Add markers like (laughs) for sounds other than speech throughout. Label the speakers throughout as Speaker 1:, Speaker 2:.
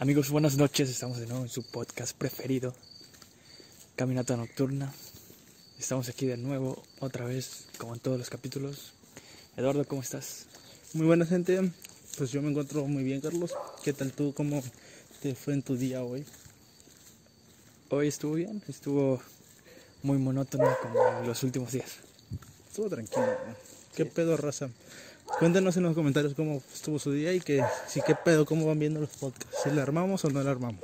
Speaker 1: Amigos, buenas noches. Estamos de nuevo en su podcast preferido, Caminata Nocturna. Estamos aquí de nuevo, otra vez, como en todos los capítulos. Eduardo, ¿cómo estás?
Speaker 2: Muy buena gente, pues yo me encuentro muy bien, Carlos. ¿Qué tal tú? ¿Cómo te fue en tu día hoy?
Speaker 1: Hoy estuvo bien, estuvo muy monótono como los últimos días.
Speaker 2: Estuvo tranquilo. ¿no? ¿Qué pedo, raza? Cuéntenos en los comentarios cómo estuvo su día y que si qué pedo, cómo van viendo los podcasts. Si le armamos o no le armamos.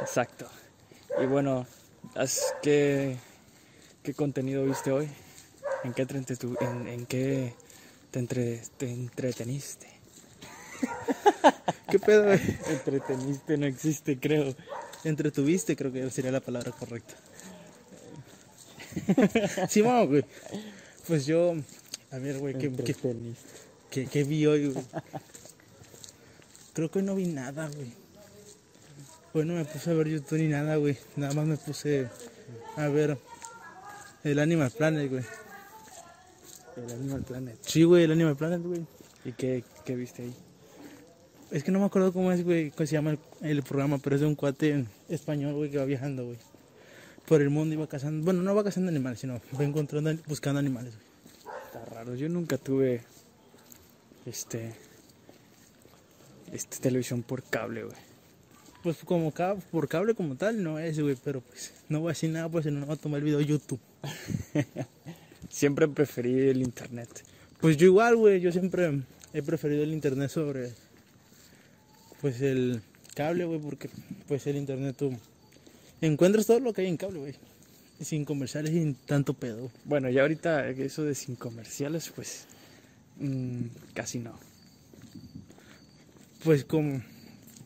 Speaker 1: Exacto. Y bueno, ¿qué, qué contenido viste hoy? ¿En qué, te en, en qué te, entre- te entreteniste? (laughs)
Speaker 2: ¿Qué pedo? (laughs)
Speaker 1: Entreteniste no existe, creo.
Speaker 2: Entretuviste, creo que sería la palabra correcta. (laughs) sí, vamos, güey. Pues yo, a ver, güey, ¿qué, qué, qué- qué vi hoy, güey? Creo que hoy no vi nada, güey. Hoy no me puse a ver YouTube ni nada, güey. Nada más me puse a ver el Animal Planet, güey.
Speaker 1: El Animal Planet.
Speaker 2: Sí, güey, el Animal Planet, güey.
Speaker 1: ¿Y qué, qué viste ahí?
Speaker 2: Es que no me acuerdo cómo es, güey, cómo se llama el, el programa, pero es de un cuate español, güey, que va viajando, güey. Por el mundo y va cazando. Bueno, no va cazando animales, sino va encontrando, buscando animales, güey.
Speaker 1: Está raro. Yo nunca tuve este, este televisión por cable, güey.
Speaker 2: Pues como cab- por cable como tal, no es, güey, pero pues no voy a decir nada, pues no, voy a tomar el video de YouTube. (laughs)
Speaker 1: Siempre preferí el internet.
Speaker 2: Pues yo igual, güey, yo siempre he preferido el internet sobre, pues el cable, güey, porque pues el internet tú encuentras todo lo que hay en cable, güey. Sin comerciales y sin tanto pedo.
Speaker 1: Bueno, ya ahorita eso de sin comerciales, pues mm, casi no.
Speaker 2: Pues como,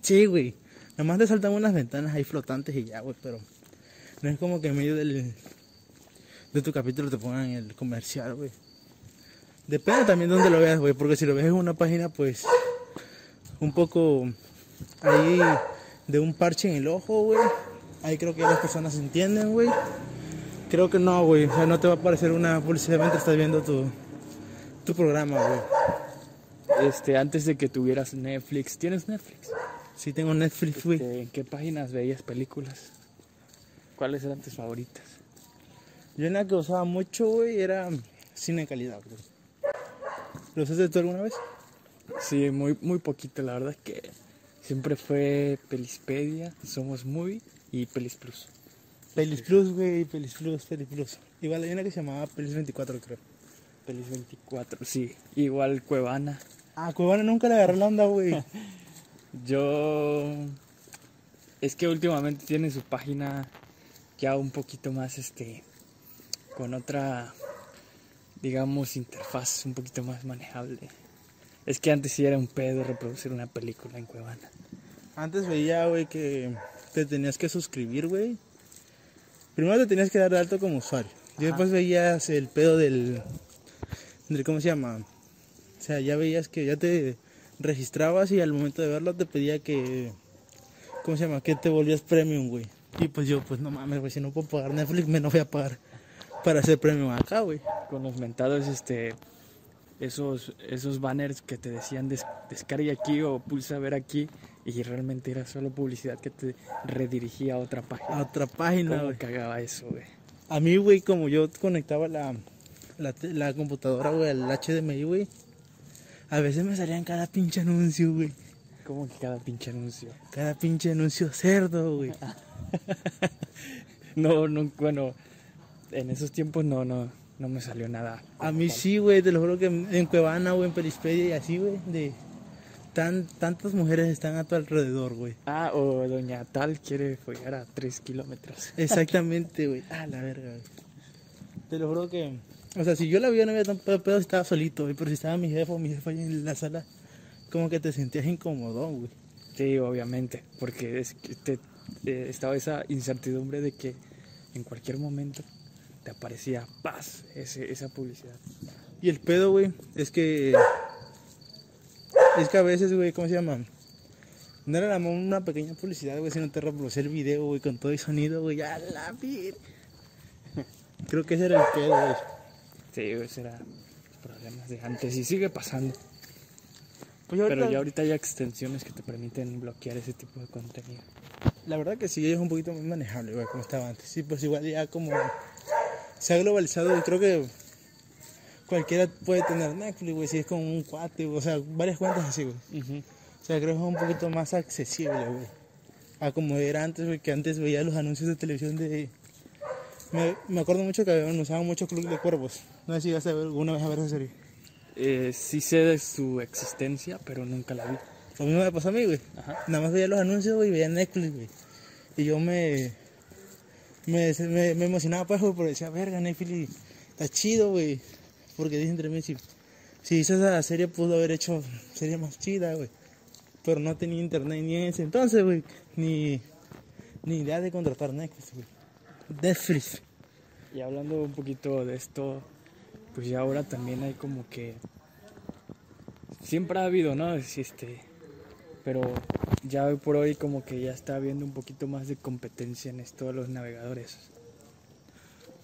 Speaker 2: sí, güey. Nada más te saltan unas ventanas ahí flotantes y ya, güey, pero no es como que en medio del, de tu capítulo te pongan el comercial, güey. Depende también de dónde lo veas, güey, porque si lo ves en una página, pues, un poco ahí de un parche en el ojo, güey. Ahí creo que ya las personas entienden, güey. Creo que no, güey. O sea, no te va a aparecer una publicidad mientras estás viendo tu, tu programa, güey.
Speaker 1: Este, antes de que tuvieras Netflix, ¿tienes Netflix?
Speaker 2: Sí tengo Netflix, güey.
Speaker 1: Este, ¿En qué páginas veías películas? ¿Cuáles eran tus favoritas?
Speaker 2: Yo una que usaba mucho, güey, era cine de calidad, güey. ¿Lo usaste tú alguna vez?
Speaker 1: Sí, muy, muy poquito, la verdad es que siempre fue Pelispedia, Somos Movie y Pelis Plus.
Speaker 2: Pelis Plus, güey, Pelis Plus, Pelis Plus. Igual hay una que se llamaba Pelis 24, creo.
Speaker 1: Pelis 24, sí. Igual Cuevana.
Speaker 2: Ah, Cuevana nunca le agarré la onda, güey. (laughs)
Speaker 1: Yo... Es que últimamente tiene su página ya un poquito más, este, con otra, digamos, interfaz un poquito más manejable. Es que antes sí era un pedo reproducir una película en Cuevana.
Speaker 2: Antes veía, güey, que te tenías que suscribir, güey. Primero te tenías que dar de alto como usuario. Y después veías el pedo del, del... ¿Cómo se llama? O sea, ya veías que ya te registrabas y al momento de verlo te pedía que... ¿Cómo se llama? Que te volvías premium, güey. Y pues yo, pues no mames, güey, si no puedo pagar Netflix, me no voy a pagar para hacer premium acá, güey.
Speaker 1: con los mentados este esos esos banners que te decían des, descarga aquí o pulsa ver aquí y realmente era solo publicidad que te redirigía a otra
Speaker 2: A
Speaker 1: página.
Speaker 2: otra página,
Speaker 1: ¿Cómo cagaba eso, güey?
Speaker 2: A mí, güey, como yo conectaba la, la, la computadora, güey, al HDMI, güey. A veces me salían cada pinche anuncio, güey.
Speaker 1: Como que cada pinche anuncio.
Speaker 2: Cada pinche anuncio cerdo, güey. (laughs)
Speaker 1: No, no, bueno, en esos tiempos no, no, no me salió nada.
Speaker 2: A mí sí, güey, te lo juro que en Cuevana, güey, en Pelispedia y así, güey, de tan, tantas mujeres están a tu alrededor, güey.
Speaker 1: Ah, o doña tal quiere follar a tres kilómetros.
Speaker 2: Exactamente, güey. (laughs) Ah, la verga, güey. Te lo juro que, o sea, si yo la vi no había tan pedo, pedo, estaba solito, güey, pero si estaba mi jefe o mi jefa ahí en la sala, como que te sentías incómodo, güey.
Speaker 1: Sí, obviamente, porque es que te, eh, estaba esa incertidumbre de que en cualquier momento te aparecía paz, ese, esa publicidad.
Speaker 2: Y el pedo, güey, es que. Es que a veces, güey, ¿cómo se llama? No era una pequeña publicidad, güey, sino te reproducía el video, güey, con todo el sonido, güey, a la vir. Creo que ese era el pedo, güey.
Speaker 1: Sí, ese era problemas de antes y sigue pasando.
Speaker 2: Pues
Speaker 1: Pero ya ahorita hay extensiones que te permiten bloquear ese tipo de contenido.
Speaker 2: La verdad que sí, es un poquito más manejable, güey, como estaba antes. Sí, pues igual ya como se ha globalizado y creo que cualquiera puede tener Netflix, güey, si es con un cuate, o sea, varias cuentas así, güey. O sea, creo que es un poquito más accesible, güey. A como era antes, güey, que antes veía los anuncios de televisión de... Me, me acuerdo mucho que habían- usaban mucho Club de Cuervos. No sé si llegaste a ver alguna vez a ver esa serie.
Speaker 1: Eh, sí sé de su existencia, pero nunca la vi.
Speaker 2: Lo mismo me pasó a mí, güey. Nada más veía los anuncios, güey, y veía Netflix, güey. Y yo me, me, me, emocionaba, pues, güey, porque decía, verga, Netflix está chido, güey. Porque dije entre mí, si, si hizo esa serie, pudo haber hecho serie más chida, güey. Pero no tenía internet ni en ese entonces, güey. Ni, ni idea de contratar Netflix, güey. Netflix.
Speaker 1: Y hablando un poquito de esto, pues ya ahora también hay como que siempre ha habido, ¿no? Es, Este, pero ya hoy por hoy como que ya está habiendo un poquito más de competencia en esto de los navegadores.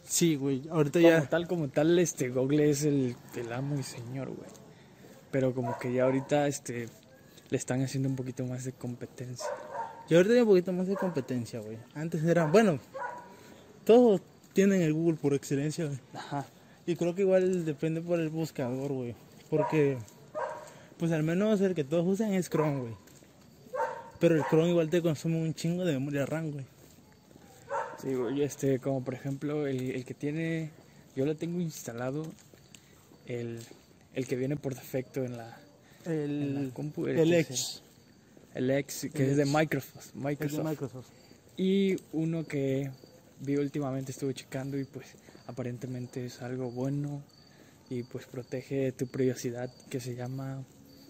Speaker 2: Sí, güey. Ahorita
Speaker 1: Como
Speaker 2: ya.
Speaker 1: tal, como tal, este Google es el, el amo y señor, güey. Pero como que ya ahorita este le están haciendo un poquito más de competencia.
Speaker 2: Y ahorita hay un poquito más de competencia, güey. Antes era, bueno, todos tienen el Google por excelencia, güey.
Speaker 1: Ajá.
Speaker 2: Y creo que igual depende por el buscador, güey. Porque, pues al menos el que todos usan es Chrome, güey. Pero el Chrome igual te consume un chingo de memoria RAM, güey.
Speaker 1: Sí, güey, este, como por ejemplo, el, el que tiene, yo lo tengo instalado, el, el que viene por defecto en la, en
Speaker 2: El,
Speaker 1: la compu.
Speaker 2: el X.
Speaker 1: El X, que
Speaker 2: El
Speaker 1: es de. Microsoft.
Speaker 2: el de
Speaker 1: Microsoft.
Speaker 2: Microsoft.
Speaker 1: Y uno que vi últimamente, estuve checando y pues aparentemente es algo bueno y pues protege tu privacidad que se llama,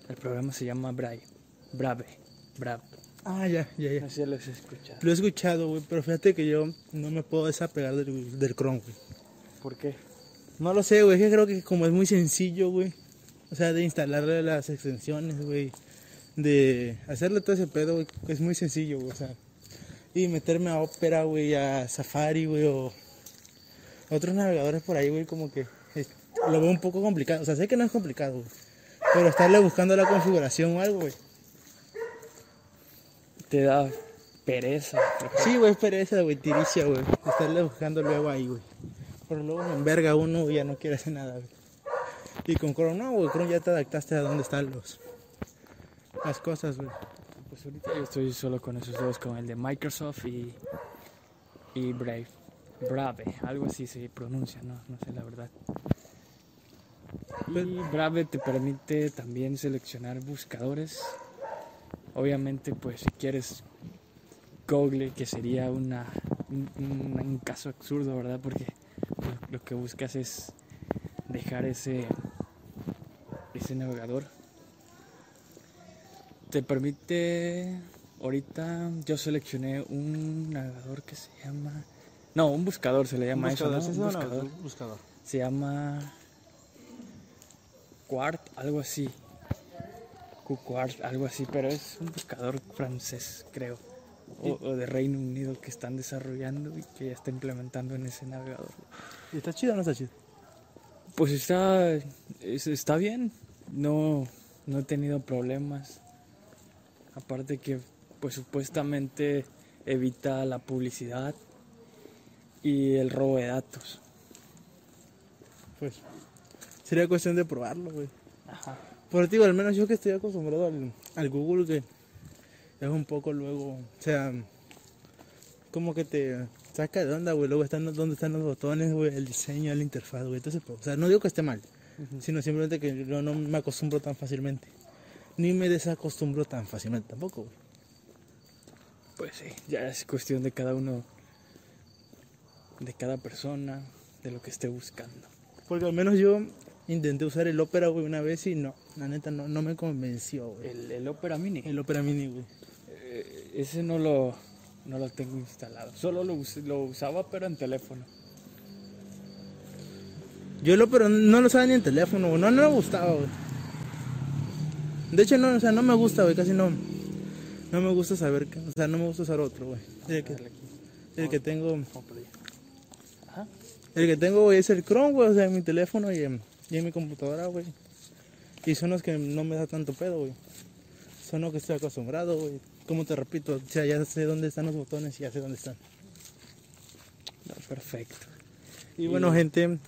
Speaker 1: el programa se llama Brave. Brave. Brave.
Speaker 2: Ah, ya, ya, ya.
Speaker 1: Si lo has escuchado.
Speaker 2: Lo he escuchado, güey, pero fíjate que yo no me puedo desapegar del, del Chrome, güey.
Speaker 1: ¿Por qué?
Speaker 2: No lo sé, güey, es que creo que como es muy sencillo, güey. O sea, de instalarle las extensiones, güey. De hacerle todo ese pedo, güey, es muy sencillo, güey. O sea, y meterme a Opera, güey, a Safari, güey, o otros navegadores por ahí, güey, como que es- lo veo un poco complicado. O sea, sé que no es complicado, güey. Pero estarle buscando la configuración o algo, güey.
Speaker 1: Te da pereza.
Speaker 2: Sí, güey, es pereza, güey, tiricia, güey. Estarle buscando luego ahí, güey. Pero luego me enverga uno y ya no quiere hacer nada, güey. Y con Chrome, no, güey, Chrome ya te adaptaste a dónde están los, las cosas, güey.
Speaker 1: Pues ahorita yo estoy solo con esos dos, con el de Microsoft y, y Brave. Brave, algo así se pronuncia, no, no sé la verdad. Y Brave te permite también seleccionar buscadores. Obviamente, pues si quieres Google, que sería una, un, caso absurdo, ¿verdad? Porque lo que buscas es dejar ese, ese navegador te permite ahorita yo seleccioné un navegador que se llama no un buscador se le llama eso ¿no?
Speaker 2: ¿sí
Speaker 1: Un
Speaker 2: es un
Speaker 1: buscador
Speaker 2: buscador.
Speaker 1: se llama Quart algo así Qquart algo así pero es un buscador francés creo. O, o de Reino Unido que están desarrollando y que ya está implementando en ese navegador.
Speaker 2: ¿Y está chido o no está chido?
Speaker 1: pues está es- está bien. No no he tenido problemas. Aparte que pues supuestamente evita la publicidad y el robo de datos.
Speaker 2: Pues sería cuestión de probarlo, güey.
Speaker 1: ajá
Speaker 2: Pero digo, al menos yo que estoy acostumbrado al, al Google, que es un poco luego, o sea, como que te saca de onda, güey. Luego están dónde están los botones, güey, el diseño, la interfaz, güey. Entonces, pues, o sea, no digo que esté mal, sino simplemente que yo no me acostumbro tan fácilmente. Ni me desacostumbro tan fácilmente tampoco, güey.
Speaker 1: pues sí ya es cuestión de cada uno de cada persona de lo que esté buscando
Speaker 2: Porque al menos yo intenté usar el Opera, güey, una vez y no, la neta no, no me convenció, güey.
Speaker 1: el, el Opera Mini
Speaker 2: El Opera Mini, güey.
Speaker 1: Eh, ese no lo no lo tengo instalado solo lo, us- lo usaba pero en teléfono
Speaker 2: Yo lo, pero no lo usaba ni en teléfono, güey. No, no me gustaba, güey. De hecho, no, o sea, no me gusta, güey. Casi no. No me gusta saber. O sea, no me gusta usar otro, güey. El que, el que tengo. El que tengo, güey, es el Chrome, güey. O sea, en mi teléfono y y en mi computadora, güey. Y son los que no me da tanto pedo, güey. Son los que estoy acostumbrado, güey. Como te repito, o sea, ya sé dónde están los botones y ya sé dónde están.
Speaker 1: No, perfecto.
Speaker 2: Y bueno, gente,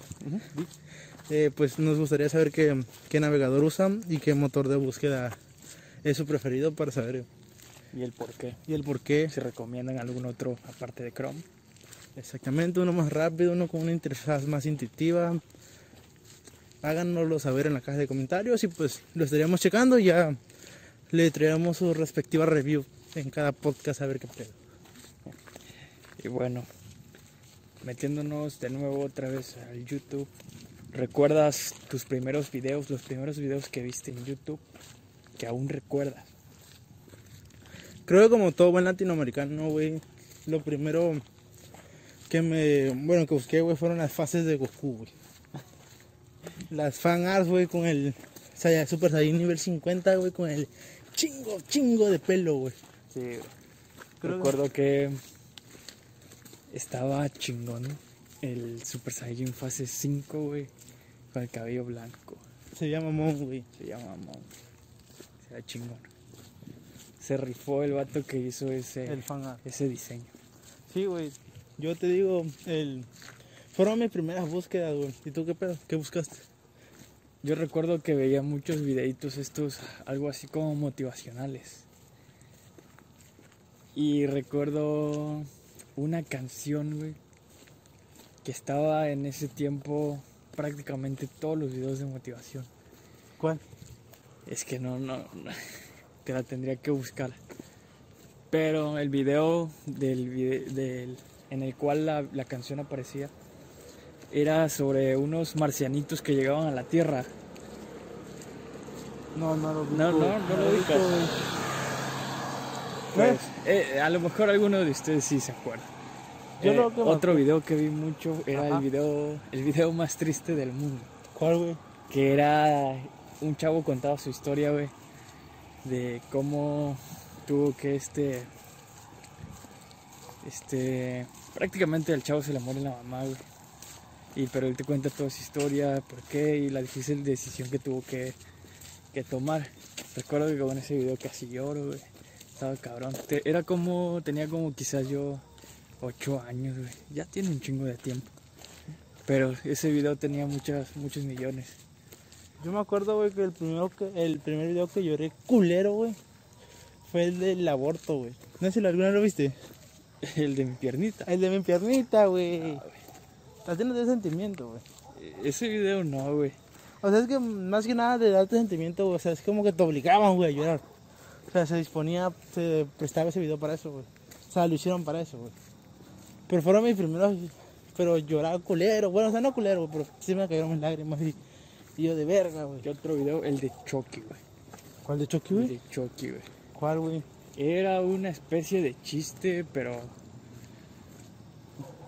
Speaker 2: eh, pues nos gustaría saber qué, qué navegador usan y qué motor de búsqueda es su preferido para saber
Speaker 1: ¿Y el por qué?
Speaker 2: y el por qué.
Speaker 1: Si recomiendan algún otro aparte de Chrome.
Speaker 2: Exactamente, uno más rápido, uno con una interfaz más intuitiva. Háganoslo saber en la caja de comentarios y pues lo estaríamos checando y ya le traeremos su respectiva review en cada podcast a ver qué pedo.
Speaker 1: Y bueno, metiéndonos de nuevo otra vez al YouTube. ¿Recuerdas tus primeros videos, los primeros videos que viste en YouTube? Que aún recuerdas.
Speaker 2: Creo que como todo buen latinoamericano, güey, lo primero que me, bueno, que busqué, güey, fueron las fases de Goku, güey. Las fan arts, güey, con el Super Saiyan nivel 50, güey, con el chingo, chingo de pelo, güey.
Speaker 1: Sí,
Speaker 2: Creo-
Speaker 1: recuerdo que estaba chingón el Super Saiyan fase 5, güey, con el cabello blanco.
Speaker 2: Se llama Mon, güey.
Speaker 1: Se llama Mon. Era chingón. Se rifó el vato que hizo ese,
Speaker 2: El fan art.
Speaker 1: ese diseño.
Speaker 2: Sí, güey. Yo te digo, el... fueron mis primeras búsquedas, güey. ¿Y tú qué pedo? ¿Qué buscaste?
Speaker 1: Yo recuerdo que veía muchos videitos estos, algo así como motivacionales. Y recuerdo una canción, güey, que estaba en ese tiempo prácticamente todos los videos de motivación.
Speaker 2: ¿Cuál?
Speaker 1: Es que no, no, no, (laughs) te la tendría que buscar. Pero el video del, del en el cual la, la canción aparecía era sobre unos marcianitos que llegaban a la Tierra.
Speaker 2: No, no lo vi.
Speaker 1: No, no, no lo ubicas. Pues, eh, a lo mejor alguno de ustedes sí se acuerda.
Speaker 2: Yo
Speaker 1: Eh,
Speaker 2: que
Speaker 1: otro video que vi mucho era
Speaker 2: Ajá.
Speaker 1: el video, el video más triste del mundo.
Speaker 2: ¿Cuál, güey?
Speaker 1: que era un chavo contaba su historia, güey, de cómo tuvo que este, este, prácticamente al chavo se le muere la mamá, güey, y pero él te cuenta toda su historia, por qué y la difícil decisión que tuvo que, que tomar. Recuerdo que con ese video casi lloro, güey, estaba cabrón. Te- era como, tenía como quizás yo ocho años, güey, ya tiene un chingo de tiempo. Pero ese video tenía muchas, muchos millones.
Speaker 2: Yo me acuerdo, güey, que el, primero que el primer video que lloré culero, güey, fue el del aborto, güey. No sé si alguna lo viste. (laughs)
Speaker 1: El de mi piernita.
Speaker 2: El de mi piernita, güey. Estás lleno de sentimiento, güey.
Speaker 1: Ese video no, güey.
Speaker 2: O sea, es que más que nada de darte sentimiento, güey. O sea, es como que te obligaban, güey, a llorar. O sea, se disponía, se prestaba ese video para eso, güey. O sea, lo hicieron para eso, güey. Pero fueron mis primeros, pero lloraba culero. Bueno, o sea, no culero, güey, pero sí me cayeron mis lágrimas y, y yo de verga, güey.
Speaker 1: ¿Qué otro video? El de Chucky, güey.
Speaker 2: ¿Cuál de Chucky,
Speaker 1: El
Speaker 2: güey?
Speaker 1: de Chucky, güey.
Speaker 2: ¿Cuál, güey?
Speaker 1: Era una especie de chiste, pero.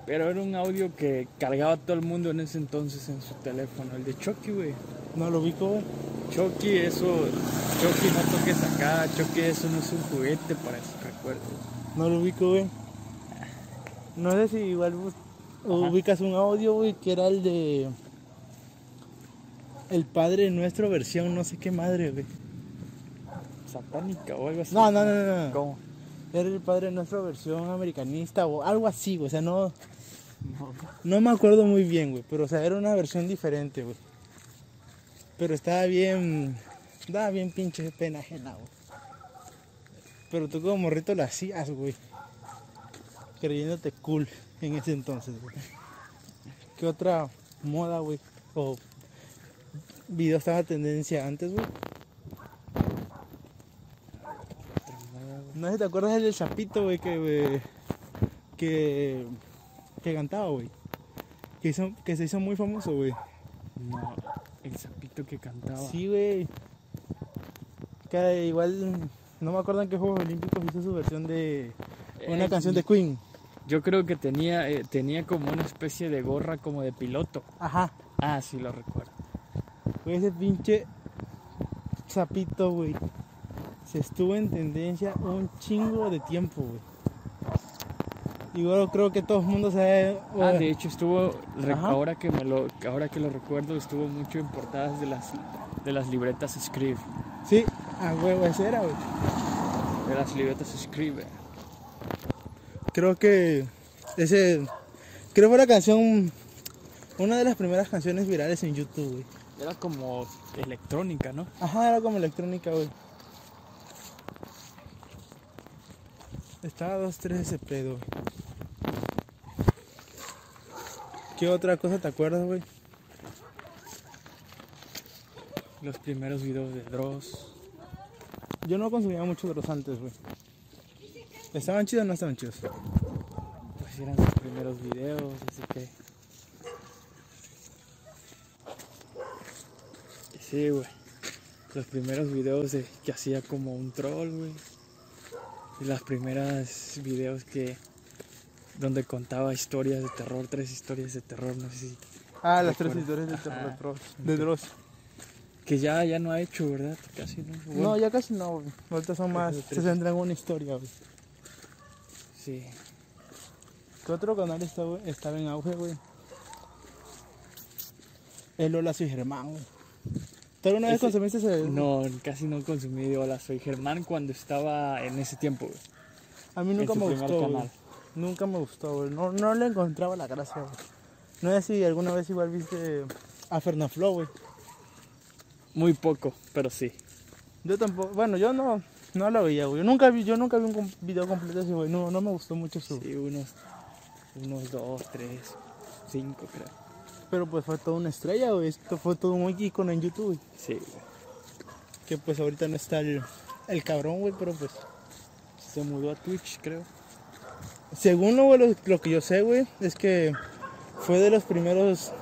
Speaker 1: Pero era un audio que cargaba todo el mundo en ese entonces en su teléfono. El de Chucky, güey.
Speaker 2: No lo ubico, güey.
Speaker 1: Chucky, eso. Chucky, no toques acá. Chucky, eso no es un juguete para esos recuerdos.
Speaker 2: No lo ubico, güey. No sé si igual ubicas un audio, güey, que era el de. El Padre Nuestro versión, no sé qué madre, güey.
Speaker 1: Satánica o algo así.
Speaker 2: No, no, no, no. no.
Speaker 1: ¿Cómo?
Speaker 2: Era el Padre Nuestro versión americanista o algo así, güey. O sea, no,
Speaker 1: No.
Speaker 2: me acuerdo muy bien, güey. Pero, o sea, era una versión diferente, güey. Pero estaba bien. Daba bien pinche pena ajena, güey. Pero tú como morrito lo hacías, güey. Creyéndote cool en ese entonces, güey. ¿Qué otra moda, güey? O video estaba tendencia antes, güey. No sé si te acuerdas del sapito, güey, que, güey, que, que cantaba, güey. Que, hizo- que se hizo muy famoso, güey.
Speaker 1: No, el sapito que cantaba.
Speaker 2: Sí, güey. Que igual, no me acuerdo en qué Juegos Olímpicos hizo su versión de una
Speaker 1: Eh,
Speaker 2: canción de Queen.
Speaker 1: Yo creo que tenía, eh, tenía como una especie de gorra como de piloto.
Speaker 2: Ajá.
Speaker 1: Ah, sí, lo recuerdo.
Speaker 2: Güey, ese pinche sapito, güey. Se estuvo en tendencia un chingo de tiempo, güey. Igual creo que todo el mundo sabe.
Speaker 1: Ah,
Speaker 2: o-
Speaker 1: de hecho estuvo,
Speaker 2: Ajá.
Speaker 1: ahora que me lo, ahora que lo recuerdo, estuvo mucho en portadas de las De las libretas Scribe.
Speaker 2: Sí, a huevo, ese era, güey.
Speaker 1: De las libretas Scribe.
Speaker 2: Creo que ese. Creo que fue la canción. Una de las primeras canciones virales en YouTube, güey.
Speaker 1: Era como electrónica, ¿no?
Speaker 2: Ajá, era como electrónica, güey. Dos, tres ese pedo. ¿Qué otra cosa te acuerdas, güey?
Speaker 1: Los primeros videos de Dross.
Speaker 2: Yo no consumía mucho Dross antes, güey. ¿Estaban chidos o no estaban chidos?
Speaker 1: Pues eran sus primeros videos, así que. Sí, güey. Los primeros videos de, que hacía como un troll, güey. Y las primeras videos que. donde contaba historias de terror, tres historias de terror, no sé si.
Speaker 2: Ah, las tres historias de,
Speaker 1: Ajá.
Speaker 2: de Dross. De Dross.
Speaker 1: Que ya, ya no ha hecho, ¿verdad? Casi no.
Speaker 2: No, ya casi no, güey. Ahorita son más. Se centran en una historia, güey.
Speaker 1: Sí.
Speaker 2: ¿Qué otro canal está, estaba en auge, güey? El Hola Soy Germán, güey. ¿Tú alguna vez
Speaker 1: Ese-
Speaker 2: consumiste ese?
Speaker 1: No, casi no consumí de Hola, soy Germán cuando estaba en ese tiempo, güey.
Speaker 2: A mí nunca me gustó,
Speaker 1: canal.
Speaker 2: Nunca me gustó, güey. No, no le encontraba la gracia, güey. No sé si alguna vez igual viste a Fernaflo, güey.
Speaker 1: Muy poco, pero sí.
Speaker 2: Yo tampoco, bueno, yo no, no lo veía, güey. Yo nunca vi, yo nunca vi un video completo así, güey. No, no me gustó mucho su.
Speaker 1: Sí, unos, unos dos, tres, cinco, creo.
Speaker 2: Pero pues fue toda una estrella, güey. Esto fue todo un ícono en YouTube, güey.
Speaker 1: Sí, güey.
Speaker 2: Que pues ahorita no está el, el cabrón, güey, pero pues.
Speaker 1: Se mudó a Twitch, creo.
Speaker 2: Según lo, güey, lo, lo que yo sé, güey, es que fue de los primeros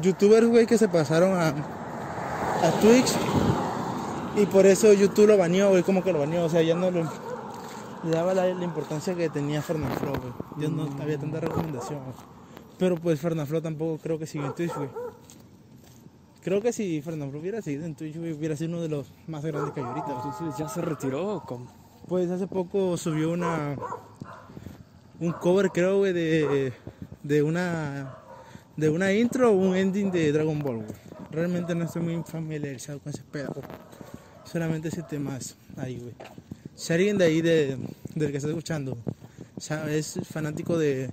Speaker 2: youtubers, güey, que se pasaron a, a Twitch. Y por eso YouTube lo baneó, güey, como que lo baneó. O sea, ya no lo, le daba la, la importancia que tenía Fernanfloo, güey. Ya no había tanta recomendación, güey. Pero pues Fernanfloo tampoco creo que sigue en Twitch, güey. Creo que si Fernanfloo hubiera seguido en Twitch, güey, hubiera sido uno de los más grandes que hay ahorita.
Speaker 1: Entonces ya se retiró, ¿o ¿cómo?
Speaker 2: Pues hace poco subió una un cover creo güey de, de una de una intro o un ending de Dragon Ball, güey. Realmente no estoy muy familiarizado con ese güey. Solamente ese tema ahí, güey. Si alguien de ahí de, del que está escuchando sabe, es fanático de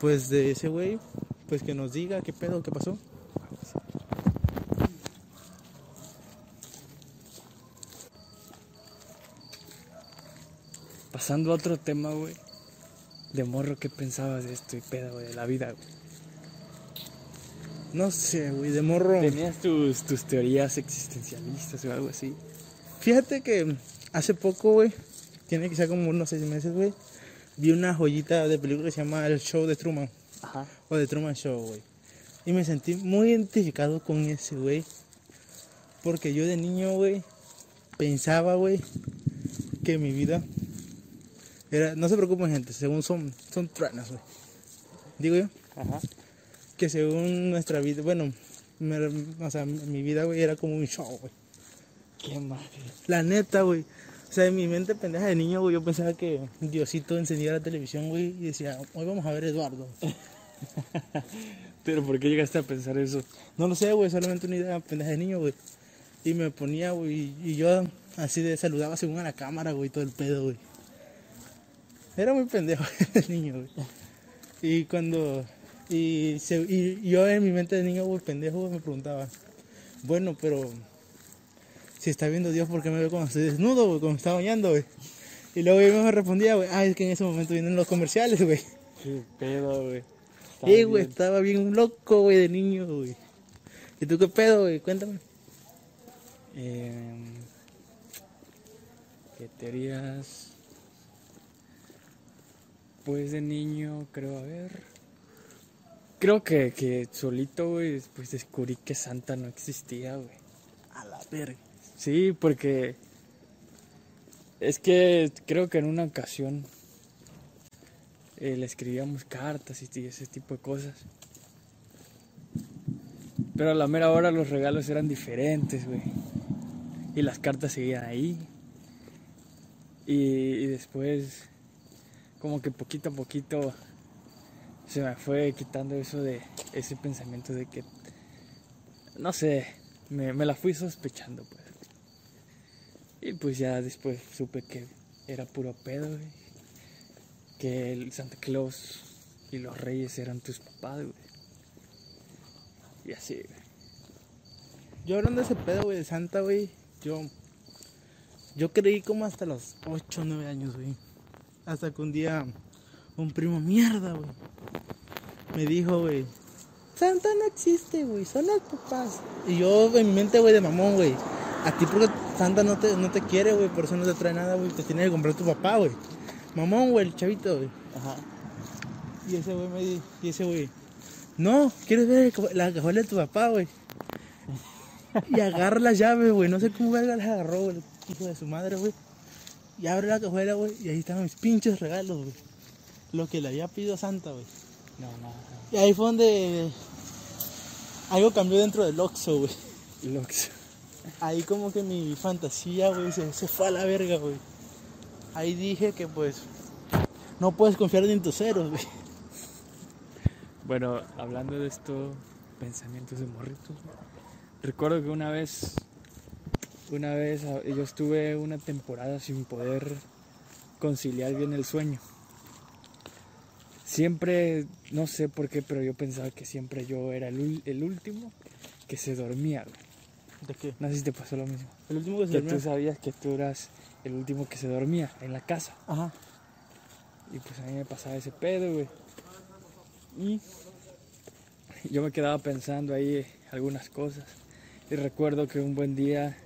Speaker 2: pues de ese güey, pues que nos diga qué pedo, qué pasó.
Speaker 1: Pasando a otro tema, güey. De morro, ¿qué pensabas de esto y pedo, güey? De la vida, güey.
Speaker 2: No sé, güey, de morro.
Speaker 1: ¿Tenías tus, tus teorías existencialistas o algo así?
Speaker 2: Fíjate que hace poco, güey, tiene que ser como unos seis meses, güey, vi una joyita de película que se llama El Show de Truman,
Speaker 1: Ajá.
Speaker 2: o de Truman Show, güey. Y me sentí muy identificado con ese, güey. Porque yo de niño, güey, pensaba, güey, que mi vida era... No se preocupen, gente, según son, son truenas, güey. Digo yo,
Speaker 1: Ajá.
Speaker 2: que según nuestra vida, bueno, me- o sea, mi vida, güey, era como un show, güey.
Speaker 1: Qué madre.
Speaker 2: La neta, güey. O sea, en mi mente pendeja de niño, güey, yo pensaba que Diosito encendía la televisión, güey, y decía, hoy vamos a ver a Eduardo. (laughs)
Speaker 1: Pero ¿por qué llegaste a pensar eso?
Speaker 2: No lo sé, güey, solamente una idea pendeja de niño, güey. Y me ponía, güey, y yo así de saludaba según a la cámara, güey, todo el pedo, güey. Era muy pendejo (laughs) de niño, güey. Y cuando... Y, se- y yo en mi mente de niño, güey, pendejo, me preguntaba, bueno, pero... Si está viendo Dios, ¿por qué me ve cuando estoy desnudo, güey, cuando me está bañando, güey? Y luego yo me respondía, güey, ah, es que en ese momento vienen los comerciales, güey.
Speaker 1: Qué pedo, güey. Bien.
Speaker 2: estaba bien loco, güey, de niño, güey. ¿Y tú qué pedo, güey? Cuéntame.
Speaker 1: Em, ¿Qué teorías? Pues de niño, creo, a ver. Creo que, que solito, güey, después descubrí que Santa no existía, güey.
Speaker 2: A la verga.
Speaker 1: Sí, porque es que creo que en una ocasión eh, le escribíamos cartas y ese tipo de cosas. Pero a la mera hora los regalos eran diferentes, güey. Y las cartas seguían ahí. Y, después, como que poquito a poquito, se me fue quitando eso de ese pensamiento de que, no sé, me la fui sospechando, pues. Y pues ya después supe que era puro pedo, güey. Que el Santa Claus y los reyes eran tus papás, güey. Y así, güey.
Speaker 2: Yo hablando de ese pedo, güey, de Santa, güey, yo. Yo creí como hasta los 8 o 9 años, güey. Hasta que un día un primo mierda, güey. Me dijo, güey. Santa no existe, güey. Son los papás. Y yo en mi mente, güey, de mamón, güey. A ti porque Santa no te, no te quiere, güey. Por eso no te trae nada, güey. Te tiene que comprar tu papá, güey. Mamón, güey, el chavito, güey.
Speaker 1: Ajá.
Speaker 2: Y ese güey me dijo, y ese güey, no, ¿quieres ver el la cajuela de tu papá, güey? (laughs) Y agarra las llaves, güey, no sé cómo verga las agarró, güey, el hijo de su madre, güey. Y abre la cajuela, güey, y ahí estaban mis pinches regalos, güey. Lo que le había pedido a Santa, güey.
Speaker 1: No, no.
Speaker 2: Y ahí fue donde algo cambió dentro del Oxxo, güey.
Speaker 1: Lux.
Speaker 2: Ahí como que mi fantasía, güey, se, se fue a la verga, güey. Ahí dije que, pues, no puedes confiar en tus ceros, güey.
Speaker 1: Bueno, hablando de esto, pensamientos de morritos. Recuerdo que una vez, una vez ah, yo estuve una temporada sin poder conciliar bien el sueño. Siempre, no sé por qué, pero yo pensaba que siempre yo era el, el último que se dormía. güey.
Speaker 2: ¿De qué?
Speaker 1: No sé si te pasó lo mismo.
Speaker 2: El último que se
Speaker 1: Que tú sabías que tú eras el último que se dormía en la casa.
Speaker 2: Ajá.
Speaker 1: Y pues a mí me pasaba ese pedo, güey. Y yo me quedaba pensando ahí algunas cosas. Y recuerdo que un buen día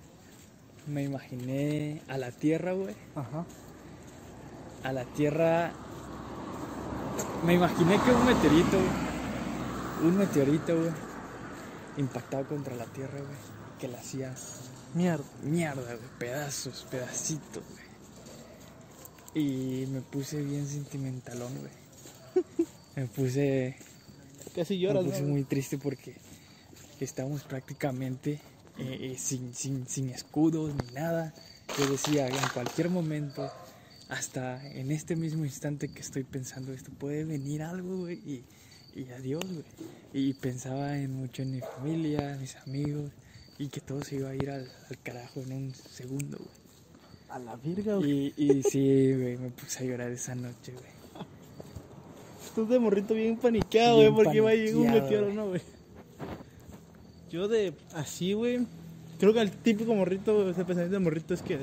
Speaker 1: me imaginé a la Tierra, güey.
Speaker 2: Ajá.
Speaker 1: A la Tierra... Me imaginé que un meteorito, güey, un meteorito, güey, impactado contra la Tierra, güey, que la hacía
Speaker 2: Mierda.
Speaker 1: mierda, güey, pedazos, pedacitos, güey. Y me puse bien sentimentalón, güey. (laughs) Me puse,
Speaker 2: Casi
Speaker 1: me
Speaker 2: lloras,
Speaker 1: puse
Speaker 2: ¿no?
Speaker 1: muy triste porque estábamos prácticamente eh, eh, sin, sin, sin escudos ni nada. Yo decía, en cualquier momento, hasta en este mismo instante que estoy pensando esto, puede venir algo, güey, y, y adiós, güey. Y pensaba en mucho en mi familia, mis amigos, y que todo se iba a ir al, al carajo en un segundo, güey.
Speaker 2: A la virga, güey.
Speaker 1: Y, y sí, güey, me puse a llorar esa noche, güey.
Speaker 2: Tú de morrito bien paniqueado, güey, porque iba a llegar un meteoro. ¿no, güey? Yo de así, güey. Creo que el típico morrito, ese pensamiento de morrito es que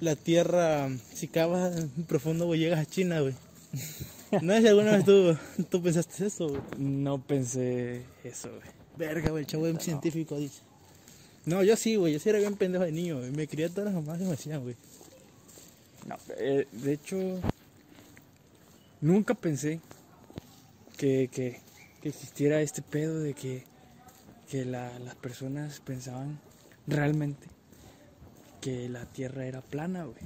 Speaker 2: la tierra, si cavas profundo, güey, llegas a China, güey. (laughs) No sé si alguna vez tú, tú pensaste eso, güey.
Speaker 1: No pensé eso, güey.
Speaker 2: Verga, güey, el chavo es científico, dice. No, yo sí, güey, yo sí era bien pendejo de niño, güey. Me quería todas las mamás que me decían, güey.
Speaker 1: No, eh, de hecho, nunca pensé que, que, que existiera este pedo de que, que la- las personas pensaban realmente que la Tierra era plana, güey.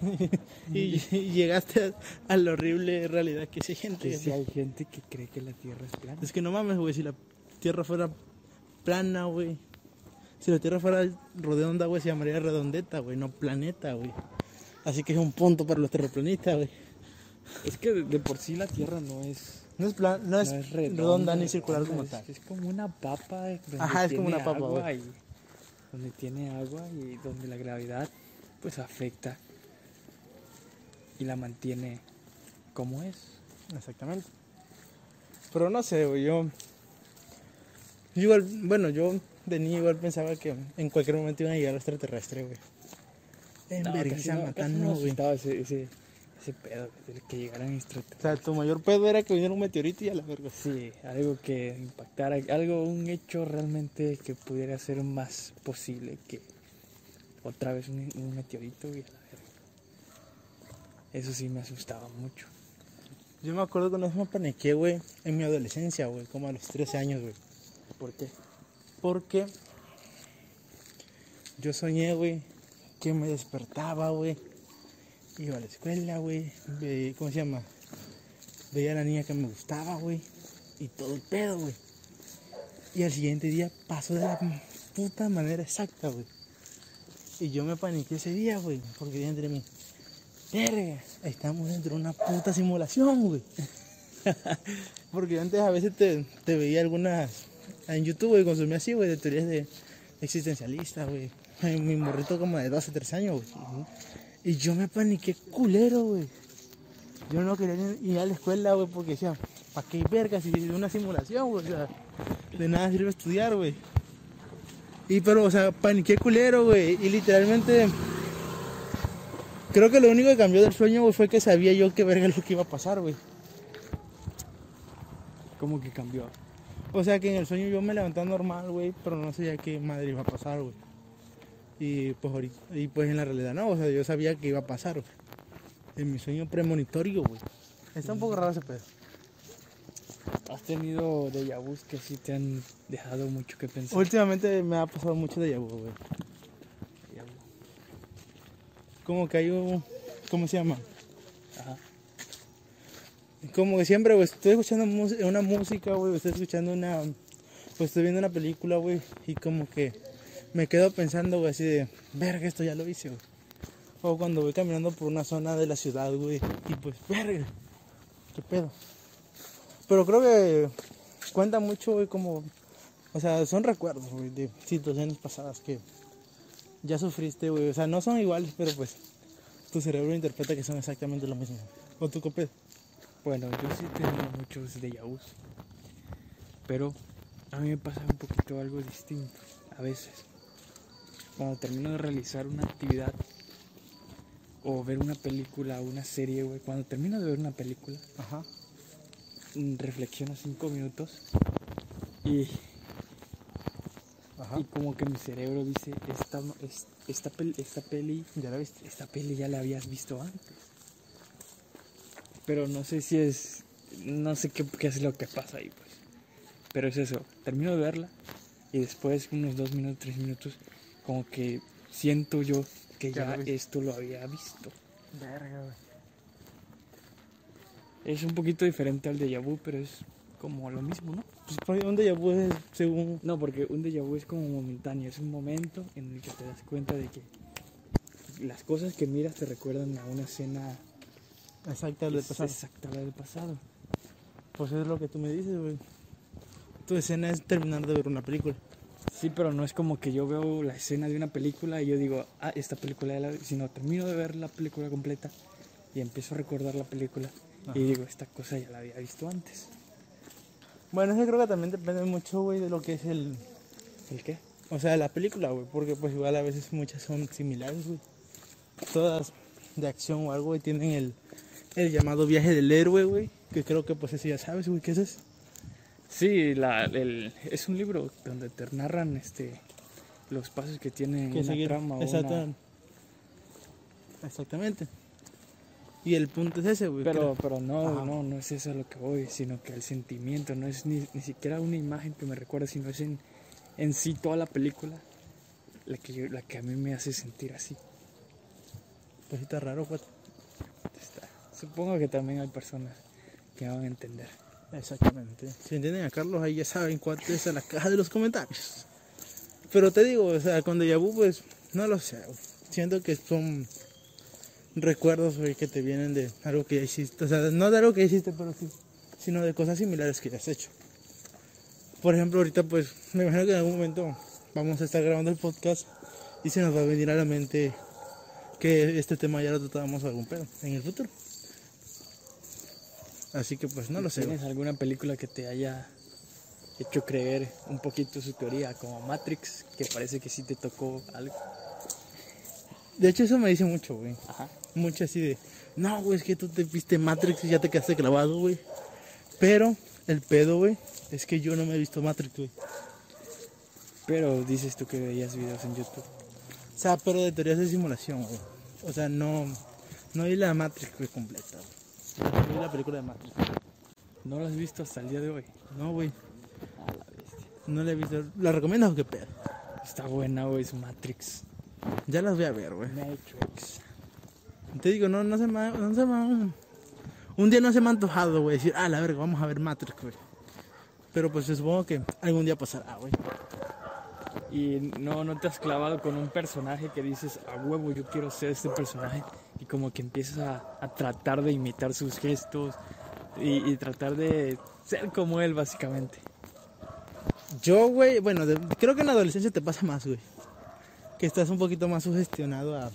Speaker 1: (laughs)
Speaker 2: Y, (laughs) y llegaste a, a la horrible realidad que sí hay gente.
Speaker 1: Que
Speaker 2: que
Speaker 1: sí hay gente que cree que la Tierra es plana.
Speaker 2: Es que no mames, güey, si la tierra fuera plana, güey. Si la tierra fuera redonda, güey, se llamaría redondeta, güey, no planeta, güey. Así que es un punto para los terraplanistas, güey.
Speaker 1: Es que de, de por sí la Tierra no es,
Speaker 2: No es, plan, no es,
Speaker 1: no es
Speaker 2: redonda, ni circular como
Speaker 1: es-
Speaker 2: tal.
Speaker 1: Es como una papa. eh, donde
Speaker 2: Ajá, es como
Speaker 1: tiene
Speaker 2: una papa,
Speaker 1: agua
Speaker 2: güey.
Speaker 1: y- donde tiene agua y donde la gravedad pues afecta y la mantiene como es.
Speaker 2: Exactamente. Pero no sé, güey, yo... yo igual, bueno, yo de niño igual pensaba que en cualquier momento iban a llegar los extraterrestres, güey. En
Speaker 1: No,
Speaker 2: vergüenza
Speaker 1: no,
Speaker 2: matando, güey.
Speaker 1: ese, ese, ese pedo que llegaran
Speaker 2: O
Speaker 1: extraterrestres.
Speaker 2: sea, tu mayor pedo era que viniera un meteorito y a la verga.
Speaker 1: Sí, algo que impactara, algo, un hecho realmente que pudiera ser más posible que otra vez un, un meteorito y a la verga. Eso sí me asustaba mucho.
Speaker 2: Yo me acuerdo que una vez me paniqué, güey, en mi adolescencia, güey, como a los 13 años, güey.
Speaker 1: ¿Por qué?
Speaker 2: Porque yo soñé, güey, que me despertaba, güey. Iba a la escuela, güey. ¿Cómo se llama? Veía a la niña que me gustaba, güey. Y todo el pedo, güey. Y al siguiente día pasó de la puta manera exacta, güey. Y yo me paniqué ese día, güey. Porque dije entre mí, verga, estamos dentro de una puta simulación, güey. (laughs) porque antes a veces te veía algunas en YouTube, güey, consumía así, güey, de teorías de, existencialista, güey. Mi morrito como de 12, 13 años, güey. Y yo me paniqué culero, güey. Yo no quería ir a la escuela, güey, porque decía, ¿para qué verga si es una simulación, güey? De nada sirve estudiar, güey. Y pero, o sea, paniqué culero, güey. Y literalmente, creo que lo único que cambió del sueño, fue que sabía yo qué verga lo que iba a pasar, güey.
Speaker 1: ¿Cómo que cambió?
Speaker 2: O sea que en el sueño yo me levantaba normal, güey, pero no sabía qué madre iba a pasar, güey. Y pues ahorita, y pues en la realidad no, o sea, yo sabía que iba a pasar, güey. En mi sueño premonitorio, güey. Está un poco raro ese pedo.
Speaker 1: ¿Has tenido déjà vus que sí te han dejado mucho que pensar?
Speaker 2: Últimamente me ha pasado mucho de vu, güey.
Speaker 1: Vu.
Speaker 2: Como que hay un, ¿cómo se llama?
Speaker 1: Ajá.
Speaker 2: Como siempre, güey, estoy escuchando una música, güey, estoy escuchando una, pues estoy viendo una película, güey, y como que me quedo pensando, güey, así de, verga, esto ya lo hice. O cuando voy caminando por una zona de la ciudad, güey, y pues, verga, qué pedo. Pero creo que cuenta mucho, güey, como, o sea, son recuerdos, güey, de situaciones pasadas que ya sufriste, güey. O sea, no son iguales, pero pues tu cerebro interpreta que son exactamente lo mismo. ¿O tú qué?
Speaker 1: Bueno, yo sí tenido muchos déjà vus. Pero a mí me pasa un poquito algo distinto. A veces, cuando termino de realizar una actividad o ver una película o una serie, güey, cuando termino de ver una película,
Speaker 2: Ajá.
Speaker 1: mm, reflexiono cinco minutos y,
Speaker 2: Ajá.
Speaker 1: y como que mi cerebro dice, esta, es- esta, pel- esta peli
Speaker 2: ¿Ya la viste?
Speaker 1: esta peli ya la habías visto antes. Pero no sé si es. No sé qué, qué es lo que pasa ahí, pues. Pero es eso. Termino de verla y después, unos dos minutos, tres minutos, como que siento yo que
Speaker 2: Ya
Speaker 1: ya
Speaker 2: lo viste.
Speaker 1: esto lo había visto.
Speaker 2: Verga, güey.
Speaker 1: Es un poquito diferente al déjà vu, pero es como lo mismo, ¿no?
Speaker 2: Pues un déjà vu es según.
Speaker 1: No, porque un déjà vu es como momentáneo, es un momento en el que te das cuenta de que las cosas que miras te recuerdan a una escena
Speaker 2: Exacto, del
Speaker 1: es
Speaker 2: pasado.
Speaker 1: exacta a la del pasado.
Speaker 2: Pues es lo que tú me dices, güey. Tu escena es terminar de ver una película.
Speaker 1: Sí, pero no es como que yo veo la escena de una película y yo digo, ah, esta película ya la vi", sino termino de ver la película completa y empiezo a recordar la película
Speaker 2: Ajá.
Speaker 1: y digo, esta cosa ya la había visto antes.
Speaker 2: Bueno, eso creo que también depende mucho, güey, de lo que es el.
Speaker 1: ¿El qué?
Speaker 2: O sea, la película, güey. Porque pues igual a veces muchas son similares, güey. Todas de acción o algo, güey, tienen el, el llamado viaje del héroe, güey. Que creo que pues eso ya sabes, güey, ¿qué es eso?
Speaker 1: Sí, la, el, es un libro donde te narran este, los pasos que tiene
Speaker 2: que
Speaker 1: una
Speaker 2: seguir.
Speaker 1: trama o
Speaker 2: Exacto.
Speaker 1: una-
Speaker 2: Exactamente. Y el punto es ese, güey.
Speaker 1: Pero, pero no,
Speaker 2: Ajá.
Speaker 1: no, no es eso a lo que voy, sino que el sentimiento no es ni, ni siquiera una imagen que me recuerda, sino es en, en sí toda la película la que, yo- la que a mí me hace sentir así.
Speaker 2: Pues está raro, güey.
Speaker 1: Supongo que también hay personas que van a entender.
Speaker 2: Exactamente. Si entienden a Carlos, ahí ya saben cuál es a la caja de los comentarios. Pero te digo, o sea, con Deja pues, no lo sé. Siento que son recuerdos, güey, que te vienen de algo que ya hiciste. O sea, no de algo que hiciste, pero sí, sino de cosas similares que ya has hecho. Por ejemplo, ahorita, pues, me imagino que en algún momento vamos a estar grabando el podcast y se nos va a venir a la mente que este tema ya lo tratábamos algún pedo en el futuro. Así que, pues, no lo sé.
Speaker 1: ¿Tienes alguna película que te haya hecho creer un poquito su teoría, como Matrix, que parece que sí te tocó algo?
Speaker 2: De hecho, eso me dice mucho, güey.
Speaker 1: Ajá.
Speaker 2: Mucho así de, no, güey, es que tú te viste Matrix y ya te quedaste clavado, güey. Pero el pedo, güey, es que yo no me he visto Matrix, güey.
Speaker 1: Pero dices tú que veías videos en YouTube.
Speaker 2: O sea, pero de teorías de simulación, güey. O sea, no, no vi la Matrix, güey, completa, güey. No vi la película de Matrix.
Speaker 1: ¿No lo has visto hasta el día de hoy?
Speaker 2: No, güey,
Speaker 1: la bestia.
Speaker 2: no la he visto. ¿La recomiendas o qué pedo?
Speaker 1: Está buena, güey, es Matrix.
Speaker 2: Ya las voy a ver, güey.
Speaker 1: Matrix.
Speaker 2: Te digo, no, no se me, ha- no se me Un día no se me ha antojado, güey, decir, ah, la verga, vamos a ver Matrix, güey. Pero pues supongo que algún día pasará, güey.
Speaker 1: Y no, no te has clavado con un personaje que dices, a huevo, yo quiero ser este personaje. Y como que empiezas a, a tratar de imitar sus gestos y, y tratar de ser como él, básicamente.
Speaker 2: Yo, güey, bueno, de- creo que en la adolescencia te pasa más, güey. Que estás un poquito más sugestionado a,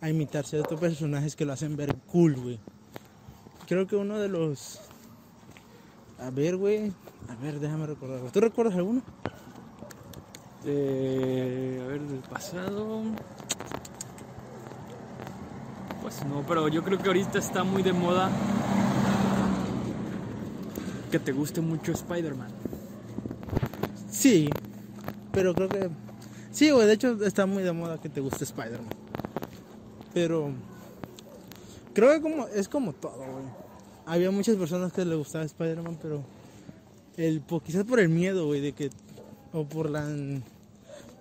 Speaker 2: a imitar ciertos personajes que lo hacen ver cool, güey. Creo que uno de los... A ver, güey. A ver, déjame recordar. ¿Tú recuerdas alguno?
Speaker 1: Eh, a ver, del pasado. Pues no, pero yo creo que ahorita está muy de moda que te guste mucho Spider-Man.
Speaker 2: Sí, pero creo que... Sí, güey, de hecho está muy de moda que te guste Spider-Man. Pero... Creo que como, es como todo, güey. Había muchas personas que le gustaba Spider-Man, pero... El, quizás por el miedo, güey, de que... O por la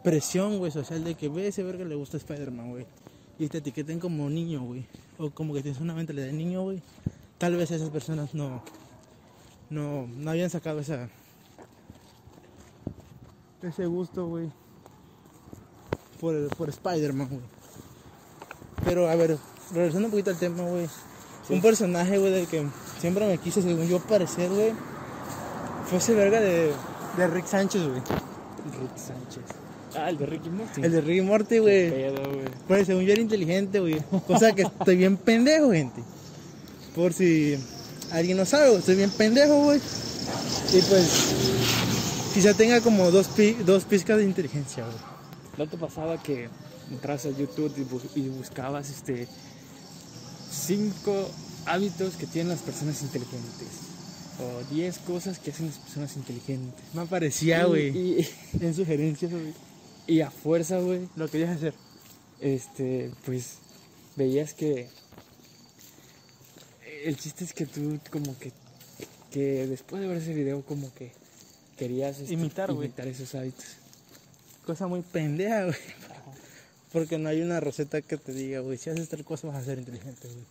Speaker 2: presión, güey, social de que ve ese verga le gusta Spider-Man, güey. Y te etiqueten como niño, güey. O como que tienes una mentalidad de niño, güey. Tal vez esas personas no... No, no habían sacado esa, ese gusto, güey. Por, por Spider-Man, güey. Pero, a ver, regresando un poquito al tema, güey.
Speaker 1: Sí.
Speaker 2: Un personaje, güey, del que siempre me quise, según yo, parecer, güey. Fue ese verga de, de Rick Sánchez, güey.
Speaker 1: Rick Sánchez. Ah, el de Ricky Morty.
Speaker 2: El de Rick y Morty, güey. Pues, según yo era inteligente, güey. Cosa que estoy bien pendejo, gente. Por si alguien no sabe, estoy bien pendejo, güey. Y pues, quizá tenga como dos, pi- dos pizcas de inteligencia, güey.
Speaker 1: ¿No te pasaba que entras a YouTube y, bus- y buscabas este cinco hábitos que tienen las personas inteligentes? O 10 cosas que hacen las personas inteligentes.
Speaker 2: Me parecía,
Speaker 1: Y-
Speaker 2: güey.
Speaker 1: Y,
Speaker 2: En sugerencias, güey.
Speaker 1: Y a fuerza, güey,
Speaker 2: Lo querías hacer.
Speaker 1: este, pues veías que el chiste es que tú como que que después de ver ese video como que querías este,
Speaker 2: Imitar,
Speaker 1: imitar esos hábitos.
Speaker 2: Cosa muy pendeja, güey. Porque no hay una receta que te diga, güey, si haces tal cosa vas a ser inteligente, güey.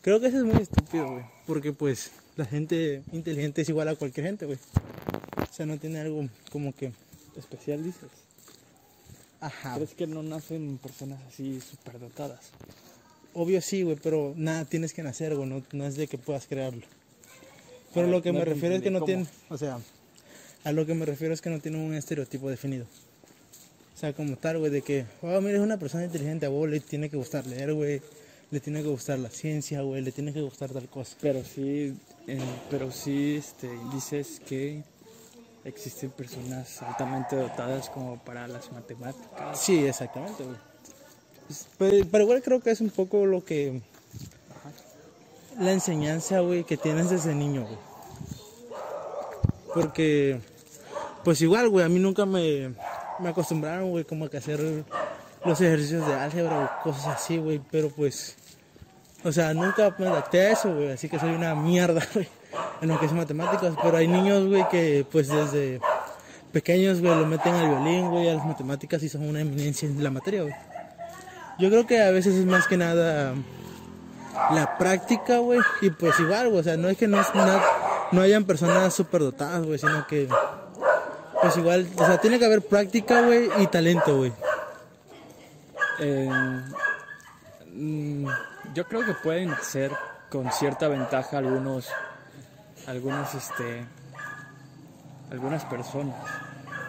Speaker 2: Creo que eso es muy estúpido, güey. Porque pues la gente inteligente es igual a cualquier gente, güey. O sea, no tiene algo como que...
Speaker 1: Especial dices.
Speaker 2: Ajá.
Speaker 1: ¿Crees que no nacen personas así superdotadas?
Speaker 2: Obvio sí, güey, pero nada tienes que nacer, güey. No, no es de que puedas crearlo. Pero
Speaker 1: A ver,
Speaker 2: lo que
Speaker 1: no
Speaker 2: me refiero es que no tienen... O sea, a lo que me refiero es que no tienen un estereotipo definido. O sea, como tal, güey, de que, oh, mira, es una persona inteligente, a vos le tiene que gustar leer, güey. Le tiene que gustar la ciencia, güey. Le tiene que gustar tal cosa.
Speaker 1: Pero sí, eh, pero sí este, dices que existen personas altamente dotadas como para las matemáticas.
Speaker 2: Sí, exactamente, güey. Pero, pero igual creo que es un poco lo que... La enseñanza, güey, que tienes desde niño, güey. Porque, pues igual, güey, a mí nunca me, me acostumbraron, güey, como que hacer los ejercicios de álgebra o cosas así, güey. Pero pues, o sea, nunca me adapté a eso, güey. Así que soy una mierda, (laughs) güey, en lo que es matemáticas. Pero hay niños, güey, que pues desde pequeños, güey, lo meten al violín, güey, a las matemáticas y son una eminencia en la materia, güey. Yo creo que a veces es más que nada la práctica, güey, y pues igual, güey, o sea, no es que no, no, no hayan personas superdotadas, güey, sino que, pues igual, o sea, tiene que haber práctica, güey, y talento, güey.
Speaker 1: Eh, mm, yo creo que pueden ser con cierta ventaja algunos, algunos, este, algunas personas,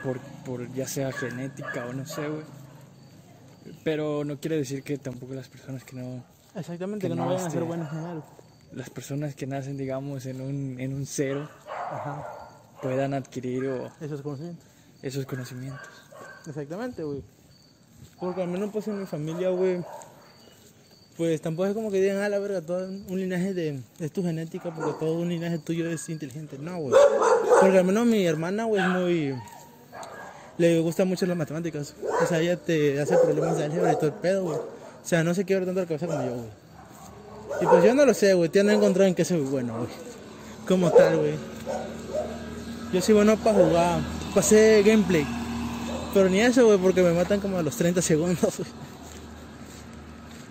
Speaker 1: por, por ya sea genética o no sé, güey. Pero no quiere decir que tampoco las personas que no,
Speaker 2: Exactamente,
Speaker 1: Que
Speaker 2: que no
Speaker 1: no,
Speaker 2: vayan a ser
Speaker 1: este-
Speaker 2: buenos en algo.
Speaker 1: las personas que nacen, digamos, en un, en un cero,
Speaker 2: Ajá,
Speaker 1: puedan adquirir o-
Speaker 2: esos conocimientos.
Speaker 1: esos conocimientos.
Speaker 2: Exactamente, güey. Porque al menos pues en mi familia, güey, pues tampoco es como que digan, ah, la verga, todo un linaje de, es tu genética, porque todo un linaje tuyo es inteligente. No, güey. Porque al menos mi hermana, güey, es muy... Le gusta mucho las matemáticas. O sea, ella te hace problemas de álgebra y todo el pedo, güey. O sea, no se quiebra tanto la cabeza como yo, güey. Y pues yo no lo sé, güey. Tiene encontrado en qué soy bueno, güey. Como tal, güey. Yo soy bueno para jugar, hacer gameplay. Pero ni eso, güey, porque me matan como a los 30 segundos, (laughs) güey.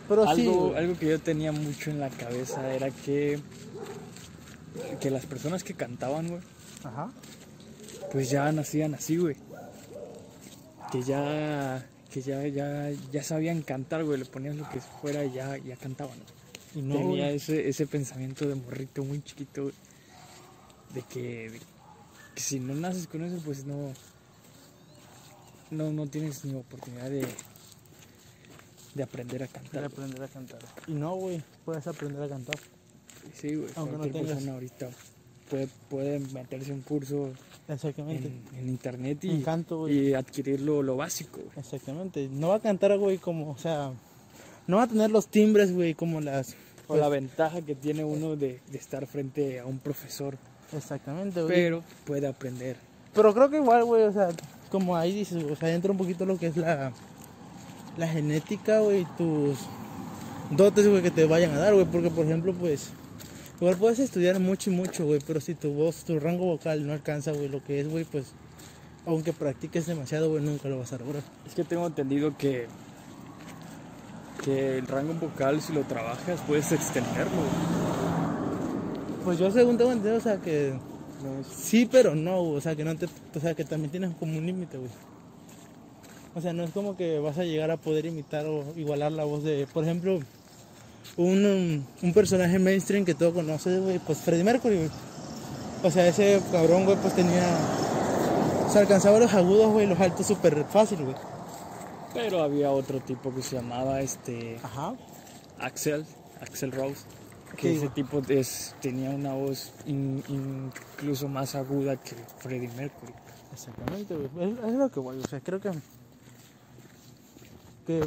Speaker 2: Pero
Speaker 1: Algo, algo que yo tenía mucho en la cabeza era que, que las personas que cantaban, güey,
Speaker 2: Ajá.
Speaker 1: pues ya nacían así, güey. Que ya, que ya, ya, ya sabían cantar, güey. Le ponías lo que fuera y ya, ya cantaban. güey.
Speaker 2: Y no,
Speaker 1: Tenía
Speaker 2: güey.
Speaker 1: ese, ese pensamiento de morrito muy chiquito, güey, de que, de si no naces con eso, pues no. No, no tienes ni oportunidad de. De aprender a
Speaker 2: De
Speaker 1: cantar.
Speaker 2: aprender a cantar. Y no, güey, puedes aprender a cantar.
Speaker 1: Sí, güey.
Speaker 2: Aunque no
Speaker 1: Cualquier
Speaker 2: tengas-
Speaker 1: persona ahorita puede, puede meterse un curso
Speaker 2: Exactamente.
Speaker 1: en, en internet
Speaker 2: Un
Speaker 1: y,
Speaker 2: canto,
Speaker 1: y adquirir lo, lo básico, güey.
Speaker 2: Exactamente. No va a cantar, güey, como, o sea, no va a tener los timbres, güey, como las...
Speaker 1: O la ventaja que tiene uno de, de estar frente a un profesor,
Speaker 2: Exactamente, güey.
Speaker 1: pero puede aprender.
Speaker 2: Pero creo que igual, güey, o sea, como ahí dices, o sea, entra un poquito lo que es la, la genética, güey, tus dotes, güey, que te vayan a dar, güey, porque, por ejemplo, pues, igual puedes estudiar mucho y mucho, güey, pero si tu voz, tu rango vocal no alcanza, güey, lo que es, güey, pues, aunque practiques demasiado, güey, nunca lo vas a lograr.
Speaker 1: Es que tengo entendido que, que el rango vocal, si lo trabajas, puedes extenderlo. güey.
Speaker 2: Pues yo según tengo entendido, o sea, que
Speaker 1: No es-
Speaker 2: sí, pero no, o sea, que no te, o sea, que también tienes como un límite, güey. O sea, no es como que vas a llegar a poder imitar o igualar la voz de, por ejemplo, un, um, un personaje mainstream que todo conoce, güey, pues Freddie Mercury, güey. O sea, ese cabrón, güey, pues tenía, o sea, alcanzaba los agudos, güey, los altos súper fácil, güey.
Speaker 1: Pero había otro tipo que se llamaba este
Speaker 2: Ajá.
Speaker 1: Axel, Axel Rose. Que ese tipo es, tenía una voz in- incluso más aguda que Freddie Mercury.
Speaker 2: Exactamente, güey. Es, es lo que voy, o sea, creo que. Que.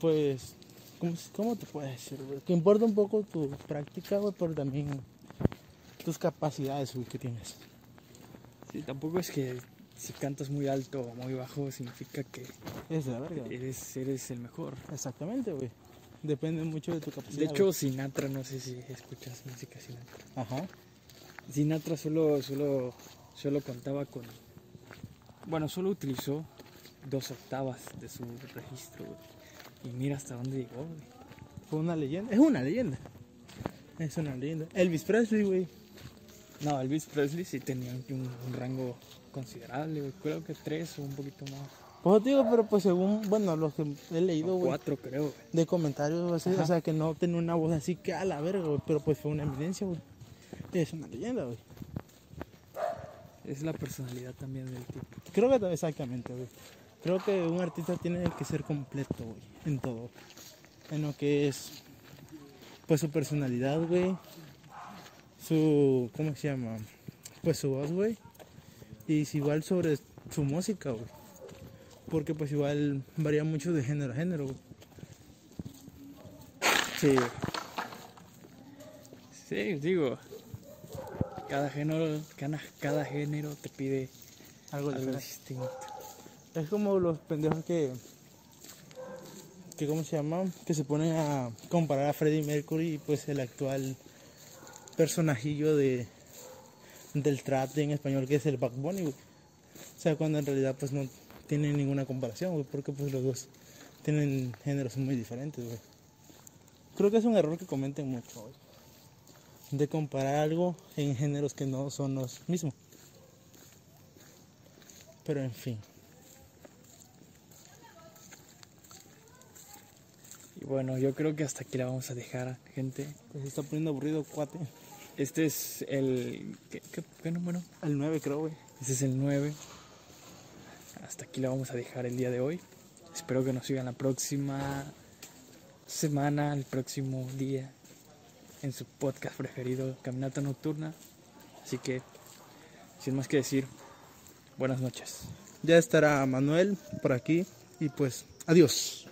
Speaker 2: Pues. ¿Cómo, cómo te puedo decir, güey? Que importa un poco tu práctica, güey, pero también tus capacidades, güey, que tienes.
Speaker 1: Sí, tampoco es que si cantas muy alto o muy bajo significa que
Speaker 2: Es de la verga. güey.
Speaker 1: eres, eres el mejor.
Speaker 2: Exactamente, güey. Depende mucho de tu capacidad.
Speaker 1: De hecho, Sinatra, no sé si escuchas música Sinatra.
Speaker 2: Ajá.
Speaker 1: Sinatra solo, solo, solo contaba con. Bueno, solo utilizó dos octavas de su registro, güey. Y mira hasta dónde llegó, güey.
Speaker 2: Fue una leyenda. Es una leyenda. Es una leyenda. Elvis Presley, güey.
Speaker 1: No, Elvis Presley sí tenía un, un rango considerable, güey. Creo que tres o un poquito más.
Speaker 2: Pues digo, pero pues según, bueno, los que he leído, güey.
Speaker 1: cuatro, creo,
Speaker 2: de comentarios, así, o sea, que no tenía una voz así que a la verga, güey, pero pues fue una eminencia, güey. Es una leyenda, güey.
Speaker 1: Es la personalidad también del tipo.
Speaker 2: Creo que exactamente, güey. Creo que un artista tiene que ser completo, güey, en todo. En lo que es, pues su personalidad, güey. Su, ¿cómo se llama? Pues su voz, güey. Y si igual sobre su música, güey. Porque pues igual varía mucho de género a género, güey.
Speaker 1: Sí. Sí, digo. Cada género, cada, cada género te pide
Speaker 2: Algo
Speaker 1: algo distinto.
Speaker 2: Es como los pendejos que, que ¿cómo se llama? Que se ponen a comparar a Freddie Mercury y pues el actual personajillo de del trap en español que es el Back Bunny, güey. O sea, cuando en realidad pues no tienen ninguna comparación, güey, porque pues los dos tienen géneros muy diferentes, güey. Creo que es un error que cometen mucho. De comparar algo en géneros que no son los mismos. Pero en fin.
Speaker 1: Bueno, yo creo que hasta aquí la vamos a dejar, gente.
Speaker 2: Pues se está poniendo aburrido, cuate.
Speaker 1: Este es el. ¿Qué, qué, qué número?
Speaker 2: El 9 creo, güey.
Speaker 1: Este es el 9. Hasta aquí la vamos a dejar el día de hoy. Espero que nos sigan la próxima semana, el próximo día, en su podcast preferido, Caminata Nocturna. Así que, sin más que decir, buenas noches.
Speaker 2: Ya estará Manuel por aquí y pues adiós.